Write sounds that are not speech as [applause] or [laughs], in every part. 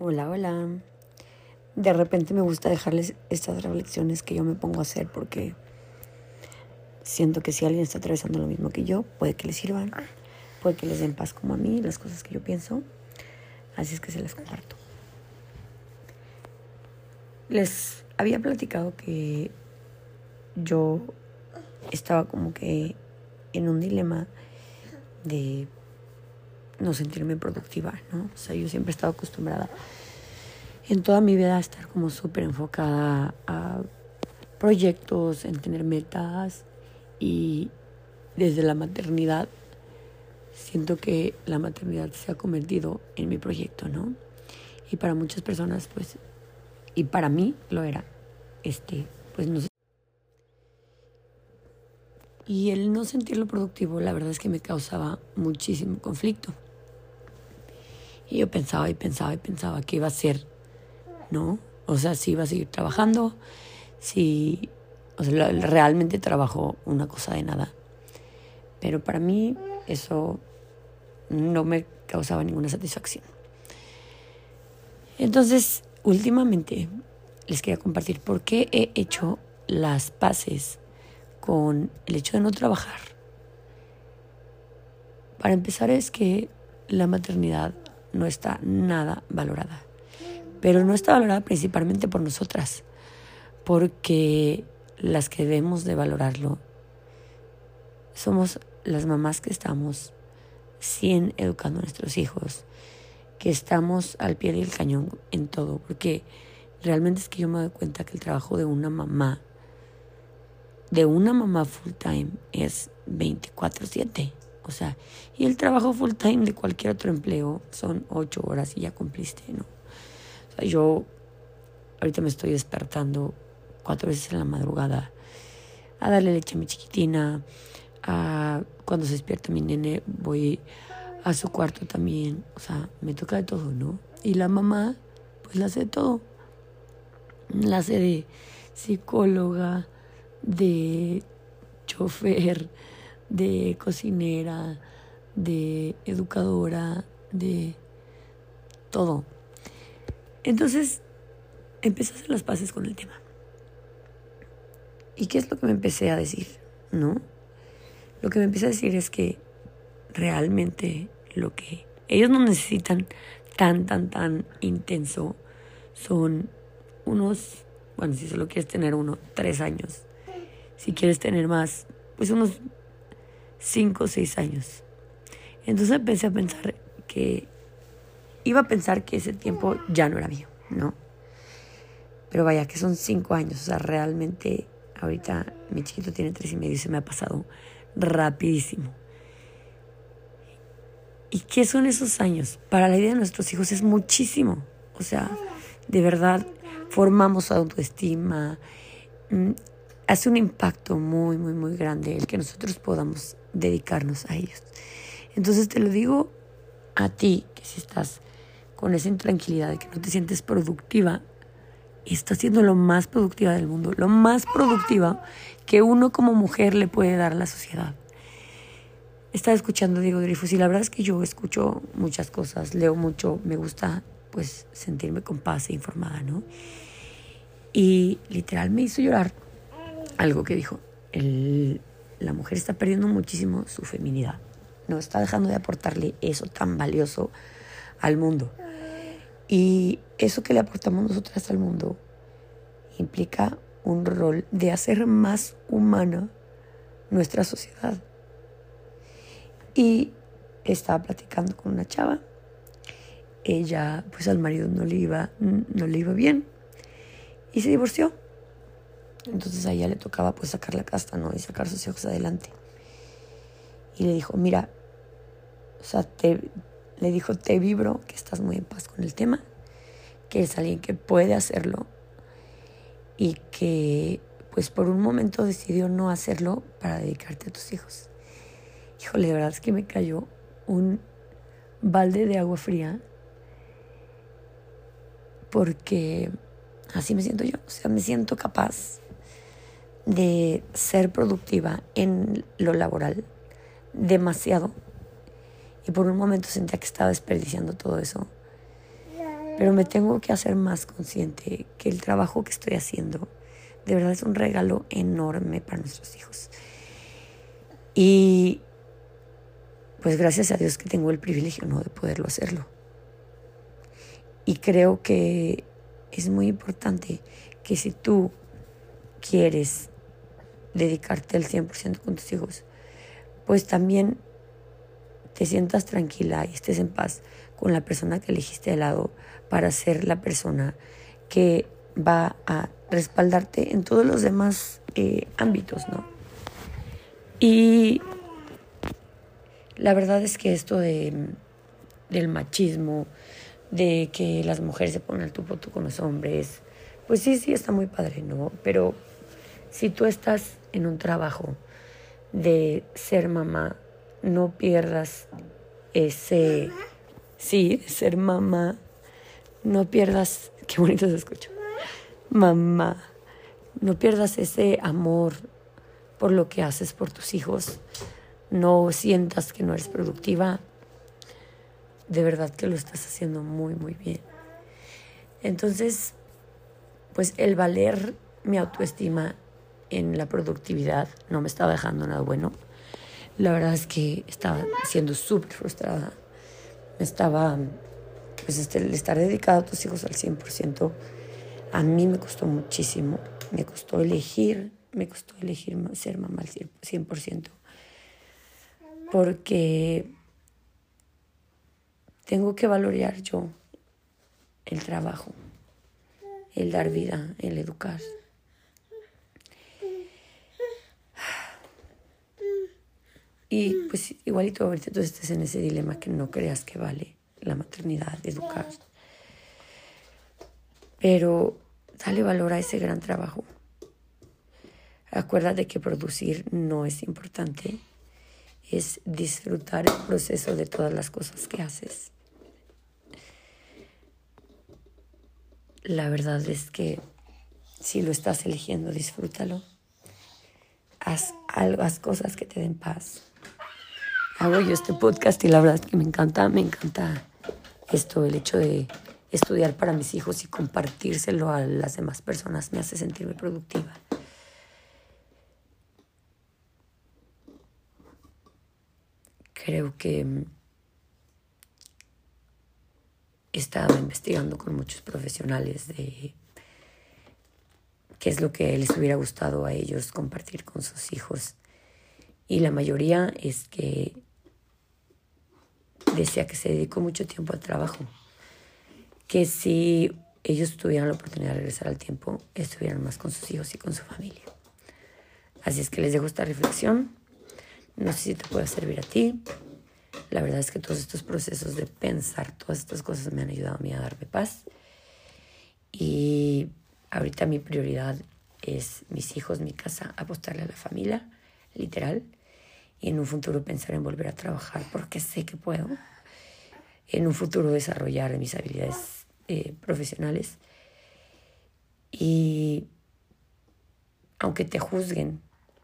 Hola, hola. De repente me gusta dejarles estas reflexiones que yo me pongo a hacer porque siento que si alguien está atravesando lo mismo que yo, puede que les sirvan, puede que les den paz como a mí, las cosas que yo pienso. Así es que se las comparto. Les había platicado que yo estaba como que en un dilema de no sentirme productiva, ¿no? O sea, yo siempre he estado acostumbrada en toda mi vida a estar como súper enfocada a proyectos, en tener metas y desde la maternidad siento que la maternidad se ha convertido en mi proyecto, ¿no? Y para muchas personas, pues, y para mí lo era, este, pues no sé. Y el no sentirlo productivo, la verdad es que me causaba muchísimo conflicto. Y yo pensaba y pensaba y pensaba que iba a ser, ¿no? O sea, si iba a seguir trabajando, si, o sea, realmente trabajo una cosa de nada. Pero para mí eso no me causaba ninguna satisfacción. Entonces, últimamente les quería compartir por qué he hecho las paces con el hecho de no trabajar. Para empezar es que la maternidad no está nada valorada. Pero no está valorada principalmente por nosotras, porque las que debemos de valorarlo somos las mamás que estamos 100 educando a nuestros hijos, que estamos al pie del cañón en todo, porque realmente es que yo me doy cuenta que el trabajo de una mamá, de una mamá full time, es 24/7. O sea, y el trabajo full time de cualquier otro empleo son ocho horas y ya cumpliste, ¿no? O sea, yo ahorita me estoy despertando cuatro veces en la madrugada a darle leche a mi chiquitina, a cuando se despierta mi nene voy a su cuarto también, o sea, me toca de todo, ¿no? Y la mamá, pues la hace de todo. La hace de psicóloga, de chofer, de cocinera, de educadora, de todo. Entonces, empecé a hacer las paces con el tema. ¿Y qué es lo que me empecé a decir? ¿No? Lo que me empecé a decir es que realmente lo que ellos no necesitan tan, tan, tan intenso son unos, bueno, si solo quieres tener uno, tres años. Si quieres tener más, pues unos cinco o seis años. Entonces empecé a pensar que iba a pensar que ese tiempo ya no era mío, ¿no? Pero vaya, que son cinco años, o sea, realmente ahorita mi chiquito tiene tres y medio y se me ha pasado rapidísimo. ¿Y qué son esos años? Para la vida de nuestros hijos es muchísimo. O sea, de verdad, formamos autoestima. Hace un impacto muy, muy, muy grande el que nosotros podamos dedicarnos a ellos. Entonces te lo digo a ti, que si estás con esa intranquilidad de que no te sientes productiva, estás siendo lo más productiva del mundo, lo más productiva que uno como mujer le puede dar a la sociedad. Estaba escuchando Diego Dreyfus y la verdad es que yo escucho muchas cosas, leo mucho, me gusta pues sentirme con paz e informada, ¿no? Y literal me hizo llorar algo que dijo, la mujer está perdiendo muchísimo su feminidad. No está dejando de aportarle eso tan valioso al mundo. Y eso que le aportamos nosotras al mundo implica un rol de hacer más humana nuestra sociedad. Y estaba platicando con una chava. Ella, pues al marido no le iba, no le iba bien y se divorció. Entonces a ella le tocaba pues sacar la casta, ¿no? Y sacar sus hijos adelante. Y le dijo, mira, o sea, te, le dijo, te vibro, que estás muy en paz con el tema, que es alguien que puede hacerlo y que pues por un momento decidió no hacerlo para dedicarte a tus hijos. Híjole, de verdad es que me cayó un balde de agua fría porque así me siento yo, o sea, me siento capaz de ser productiva en lo laboral demasiado. Y por un momento sentía que estaba desperdiciando todo eso. Pero me tengo que hacer más consciente que el trabajo que estoy haciendo de verdad es un regalo enorme para nuestros hijos. Y pues gracias a Dios que tengo el privilegio ¿no? de poderlo hacerlo. Y creo que es muy importante que si tú quieres dedicarte al 100% con tus hijos, pues también te sientas tranquila y estés en paz con la persona que elegiste de lado para ser la persona que va a respaldarte en todos los demás eh, ámbitos, ¿no? Y la verdad es que esto de, del machismo, de que las mujeres se ponen al tu tú con los hombres, pues sí, sí está muy padre, ¿no? Pero si tú estás en un trabajo de ser mamá, no pierdas ese, sí, de ser mamá, no pierdas, [laughs] qué bonito se escucha, mamá, no pierdas ese amor por lo que haces por tus hijos, no sientas que no eres productiva, de verdad que lo estás haciendo muy, muy bien. Entonces, pues el valer mi autoestima en la productividad no me estaba dejando nada bueno. La verdad es que estaba siendo súper frustrada. Me estaba, pues este, el estar dedicado a tus hijos al 100%, a mí me costó muchísimo. Me costó elegir, me costó elegir ser mamá al 100%. Porque tengo que valorar yo el trabajo, el dar vida, el educar. Y pues igualito ahorita tú estés en ese dilema que no creas que vale la maternidad, educar. Pero dale valor a ese gran trabajo. Acuérdate que producir no es importante, es disfrutar el proceso de todas las cosas que haces. La verdad es que si lo estás eligiendo, disfrútalo. Haz, haz cosas que te den paz. Hago yo este podcast y la verdad es que me encanta, me encanta esto, el hecho de estudiar para mis hijos y compartírselo a las demás personas me hace sentirme productiva. Creo que estaba investigando con muchos profesionales de qué es lo que les hubiera gustado a ellos compartir con sus hijos. Y la mayoría es que decía que se dedicó mucho tiempo al trabajo, que si ellos tuvieran la oportunidad de regresar al tiempo, estuvieran más con sus hijos y con su familia. Así es que les dejo esta reflexión. No sé si te puede servir a ti. La verdad es que todos estos procesos de pensar todas estas cosas me han ayudado a mí a darme paz. Y ahorita mi prioridad es mis hijos, mi casa, apostarle a la familia, literal. Y en un futuro pensar en volver a trabajar porque sé que puedo. En un futuro desarrollar mis habilidades eh, profesionales. Y aunque te juzguen,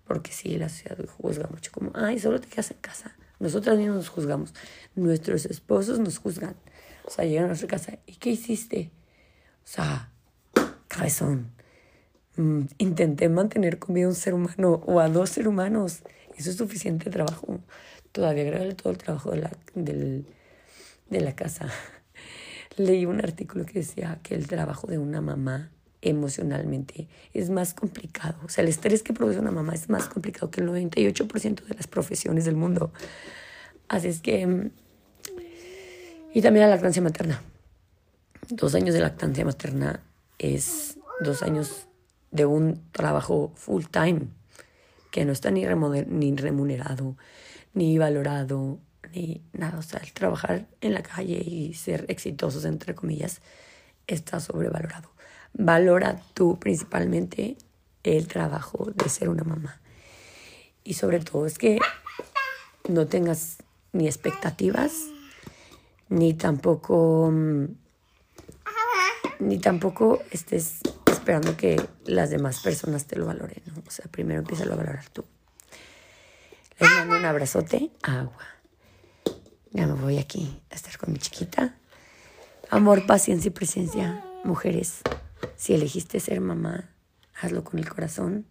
porque sí, la sociedad juzga mucho como, ay, solo te quedas en casa. Nosotras mismas nos juzgamos. Nuestros esposos nos juzgan. O sea, llegan a nuestra casa. ¿Y qué hiciste? O sea, cabezón. Mm, intenté mantener conmigo a un ser humano o a dos seres humanos. Eso es suficiente trabajo. Todavía agregarle todo el trabajo de la, del, de la casa. [laughs] Leí un artículo que decía que el trabajo de una mamá emocionalmente es más complicado. O sea, el estrés que produce una mamá es más complicado que el 98% de las profesiones del mundo. Así es que... Mm, y también la lactancia materna. Dos años de lactancia materna es dos años de un trabajo full time que no está ni, remunerado, ni valorado, ni nada. O sea, el trabajar en la calle y ser exitosos, entre comillas, está sobrevalorado. Valora tú principalmente el trabajo de ser una mamá. Y sobre todo es que no tengas ni expectativas, ni tampoco, mm, ni tampoco estés esperando que las demás personas te lo valoren, ¿no? O sea, primero empieza a valorar tú. Les mando un abrazote, agua. Ya me voy aquí a estar con mi chiquita. Amor, paciencia y presencia. Mujeres, si elegiste ser mamá, hazlo con el corazón.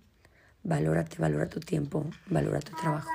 Valórate, valora tu tiempo, valora tu trabajo.